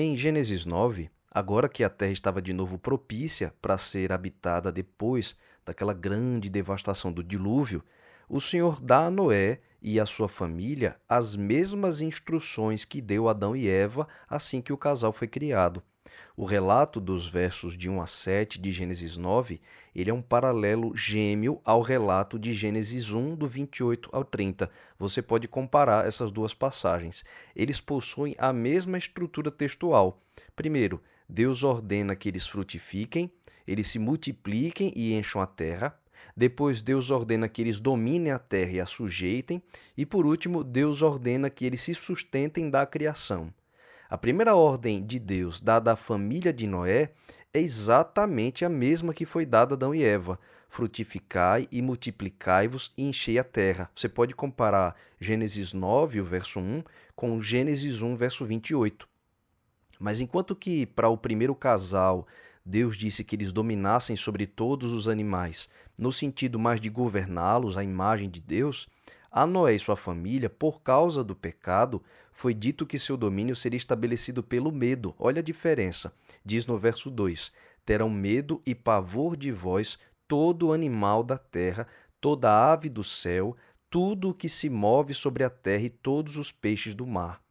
Em Gênesis 9, agora que a terra estava de novo propícia para ser habitada depois daquela grande devastação do dilúvio, o Senhor dá a Noé e a sua família as mesmas instruções que deu Adão e Eva assim que o casal foi criado. O relato dos versos de 1 a 7 de Gênesis 9, ele é um paralelo gêmeo ao relato de Gênesis 1 do 28 ao 30. Você pode comparar essas duas passagens. Eles possuem a mesma estrutura textual. Primeiro, Deus ordena que eles frutifiquem, eles se multipliquem e encham a terra. Depois, Deus ordena que eles dominem a terra e a sujeitem. E por último, Deus ordena que eles se sustentem da criação. A primeira ordem de Deus dada à família de Noé é exatamente a mesma que foi dada a Adão e Eva: frutificai e multiplicai-vos e enchei a terra. Você pode comparar Gênesis 9, o verso 1, com Gênesis 1, verso 28. Mas enquanto que para o primeiro casal Deus disse que eles dominassem sobre todos os animais, no sentido mais de governá-los à imagem de Deus, a Noé e sua família, por causa do pecado, foi dito que seu domínio seria estabelecido pelo medo. Olha a diferença. Diz no verso 2: Terão medo e pavor de vós todo animal da terra, toda ave do céu, tudo o que se move sobre a terra e todos os peixes do mar.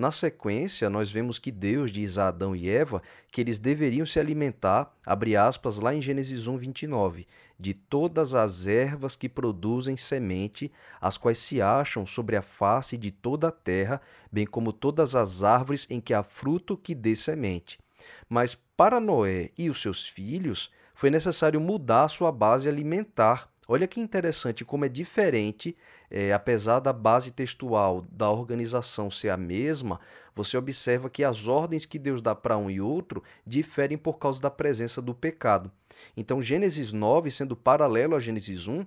Na sequência, nós vemos que Deus diz a Adão e Eva que eles deveriam se alimentar, abre aspas, lá em Gênesis 1, 29, de todas as ervas que produzem semente, as quais se acham sobre a face de toda a terra, bem como todas as árvores em que há fruto que dê semente. Mas para Noé e os seus filhos, foi necessário mudar sua base alimentar Olha que interessante como é diferente, é, apesar da base textual da organização ser a mesma, você observa que as ordens que Deus dá para um e outro diferem por causa da presença do pecado. Então, Gênesis 9, sendo paralelo a Gênesis 1,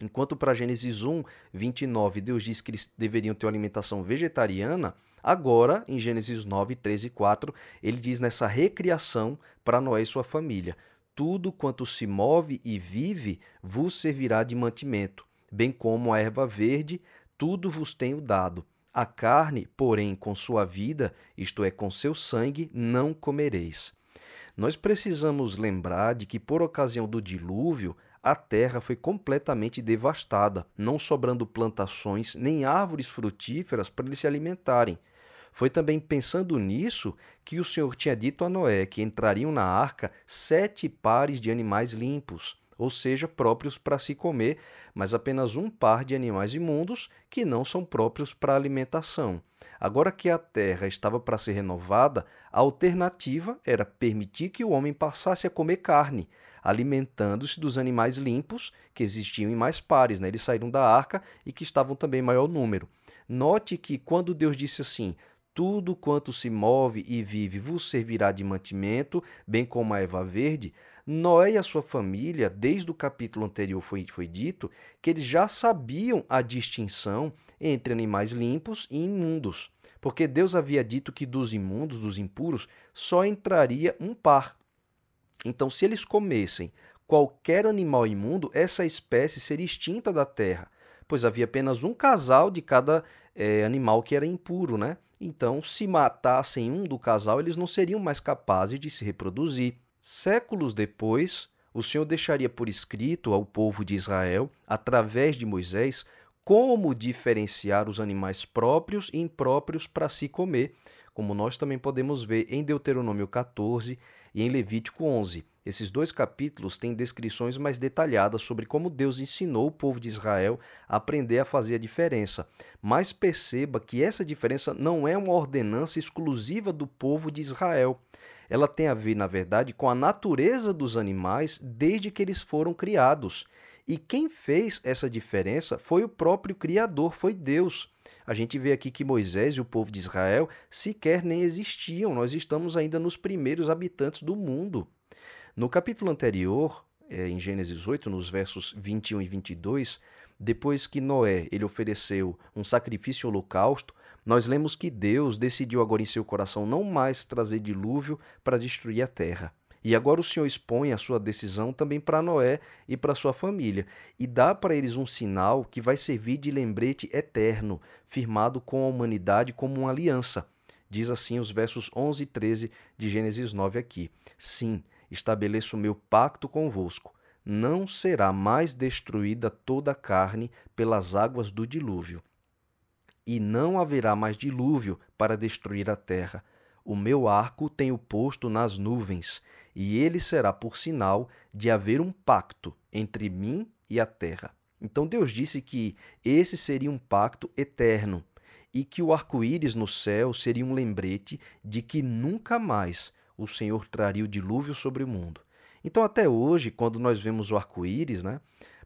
Enquanto para Gênesis 1, 29, Deus diz que eles deveriam ter uma alimentação vegetariana, agora, em Gênesis 9, 13 e 4, ele diz nessa recriação para Noé e sua família: tudo quanto se move e vive vos servirá de mantimento, bem como a erva verde, tudo vos tenho dado. A carne, porém, com sua vida, isto é, com seu sangue, não comereis. Nós precisamos lembrar de que, por ocasião do dilúvio, a terra foi completamente devastada, não sobrando plantações nem árvores frutíferas para eles se alimentarem. Foi também pensando nisso que o Senhor tinha dito a Noé que entrariam na arca sete pares de animais limpos, ou seja, próprios para se comer, mas apenas um par de animais imundos que não são próprios para alimentação. Agora que a terra estava para ser renovada, a alternativa era permitir que o homem passasse a comer carne, alimentando-se dos animais limpos que existiam em mais pares, né? eles saíram da arca e que estavam também em maior número. Note que quando Deus disse assim: tudo quanto se move e vive vos servirá de mantimento, bem como a erva verde. Noé e a sua família, desde o capítulo anterior foi, foi dito que eles já sabiam a distinção entre animais limpos e imundos, porque Deus havia dito que dos imundos, dos impuros, só entraria um par. Então, se eles comessem qualquer animal imundo, essa espécie seria extinta da terra, pois havia apenas um casal de cada é, animal que era impuro, né? Então, se matassem um do casal, eles não seriam mais capazes de se reproduzir. Séculos depois, o Senhor deixaria por escrito ao povo de Israel, através de Moisés, como diferenciar os animais próprios e impróprios para se comer, como nós também podemos ver em Deuteronômio 14 e em Levítico 11. Esses dois capítulos têm descrições mais detalhadas sobre como Deus ensinou o povo de Israel a aprender a fazer a diferença. Mas perceba que essa diferença não é uma ordenança exclusiva do povo de Israel. Ela tem a ver, na verdade, com a natureza dos animais desde que eles foram criados. E quem fez essa diferença foi o próprio Criador, foi Deus. A gente vê aqui que Moisés e o povo de Israel sequer nem existiam, nós estamos ainda nos primeiros habitantes do mundo. No capítulo anterior, é, em Gênesis 8, nos versos 21 e 22, depois que Noé ele ofereceu um sacrifício holocausto, nós lemos que Deus decidiu agora em seu coração não mais trazer dilúvio para destruir a terra. E agora o Senhor expõe a sua decisão também para Noé e para sua família, e dá para eles um sinal que vai servir de lembrete eterno, firmado com a humanidade como uma aliança. Diz assim os versos 11 e 13 de Gênesis 9 aqui: Sim, estabeleço meu pacto convosco. Não será mais destruída toda a carne pelas águas do dilúvio. E não haverá mais dilúvio para destruir a terra. O meu arco tenho posto nas nuvens, e ele será por sinal de haver um pacto entre mim e a terra. Então Deus disse que esse seria um pacto eterno e que o arco-íris no céu seria um lembrete de que nunca mais o Senhor traria o dilúvio sobre o mundo. Então, até hoje, quando nós vemos o arco-íris, né,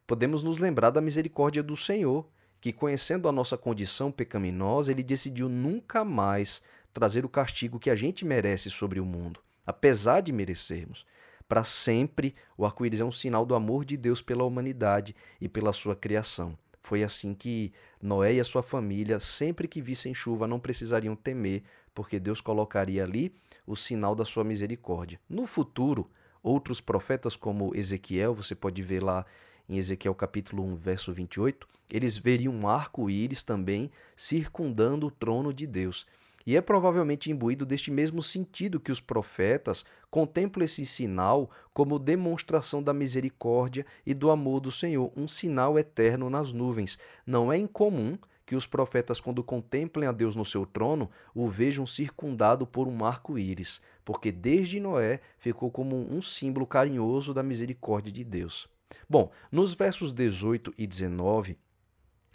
podemos nos lembrar da misericórdia do Senhor, que, conhecendo a nossa condição pecaminosa, ele decidiu nunca mais trazer o castigo que a gente merece sobre o mundo, apesar de merecermos. Para sempre, o arco-íris é um sinal do amor de Deus pela humanidade e pela sua criação. Foi assim que Noé e a sua família, sempre que vissem chuva, não precisariam temer, porque Deus colocaria ali o sinal da sua misericórdia. No futuro, outros profetas, como Ezequiel, você pode ver lá em Ezequiel capítulo 1, verso 28, eles veriam um arco-íris também circundando o trono de Deus. E é provavelmente imbuído deste mesmo sentido que os profetas contemplam esse sinal como demonstração da misericórdia e do amor do Senhor, um sinal eterno nas nuvens. Não é incomum que os profetas, quando contemplem a Deus no seu trono, o vejam circundado por um arco-íris, porque desde Noé ficou como um símbolo carinhoso da misericórdia de Deus. Bom, nos versos 18 e 19,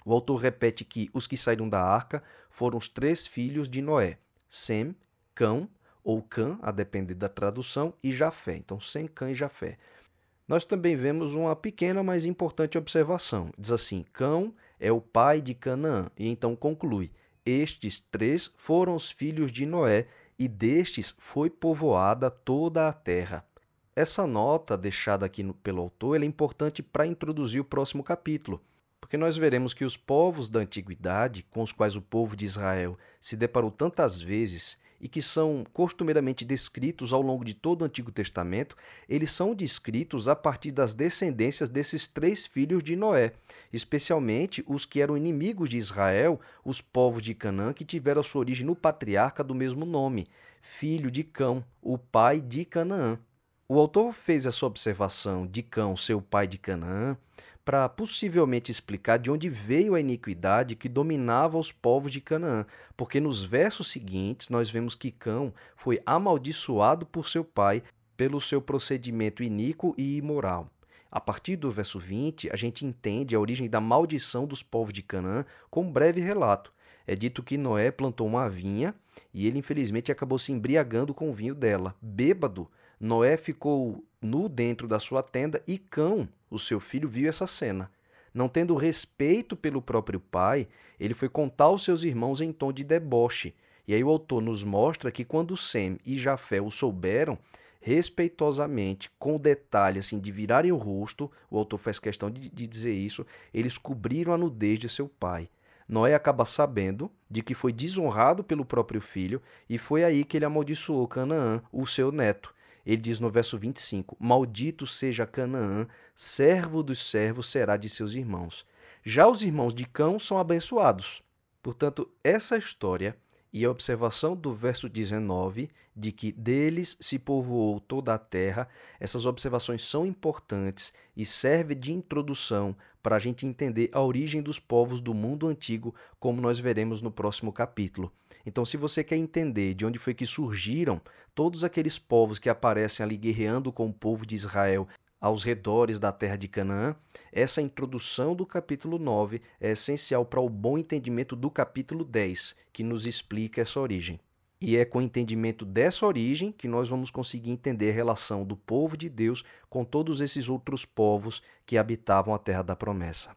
o autor repete que os que saíram da arca foram os três filhos de Noé: Sem, Cão, ou Cã, a depender da tradução, e Jafé. Então, Sem, Cã e Jafé. Nós também vemos uma pequena, mas importante observação. Diz assim: Cão é o pai de Canaã, e então conclui: Estes três foram os filhos de Noé, e destes foi povoada toda a terra. Essa nota deixada aqui pelo autor é importante para introduzir o próximo capítulo porque nós veremos que os povos da antiguidade, com os quais o povo de Israel se deparou tantas vezes e que são costumeiramente descritos ao longo de todo o Antigo Testamento, eles são descritos a partir das descendências desses três filhos de Noé, especialmente os que eram inimigos de Israel, os povos de Canaã, que tiveram sua origem no patriarca do mesmo nome, filho de Cão, o pai de Canaã. O autor fez essa observação de Cão, seu pai de Canaã, para possivelmente explicar de onde veio a iniquidade que dominava os povos de Canaã, porque nos versos seguintes nós vemos que Cão foi amaldiçoado por seu pai pelo seu procedimento iníquo e imoral. A partir do verso 20, a gente entende a origem da maldição dos povos de Canaã com um breve relato. É dito que Noé plantou uma vinha e ele infelizmente acabou se embriagando com o vinho dela. Bêbado, Noé ficou nu dentro da sua tenda e Cão, o seu filho, viu essa cena. Não tendo respeito pelo próprio pai, ele foi contar aos seus irmãos em tom de deboche. E aí o autor nos mostra que quando Sem e Jafé o souberam, respeitosamente, com detalhe assim, de virarem o rosto, o autor faz questão de, de dizer isso, eles cobriram a nudez de seu pai. Noé acaba sabendo de que foi desonrado pelo próprio filho e foi aí que ele amaldiçoou Canaã, o seu neto. Ele diz no verso 25: Maldito seja Canaã, servo dos servos será de seus irmãos. Já os irmãos de Cão são abençoados. Portanto, essa história e a observação do verso 19 de que deles se povoou toda a terra, essas observações são importantes e servem de introdução para a gente entender a origem dos povos do mundo antigo, como nós veremos no próximo capítulo. Então, se você quer entender de onde foi que surgiram todos aqueles povos que aparecem ali guerreando com o povo de Israel aos redores da terra de Canaã, essa introdução do capítulo 9 é essencial para o bom entendimento do capítulo 10, que nos explica essa origem. E é com o entendimento dessa origem que nós vamos conseguir entender a relação do povo de Deus com todos esses outros povos que habitavam a terra da promessa.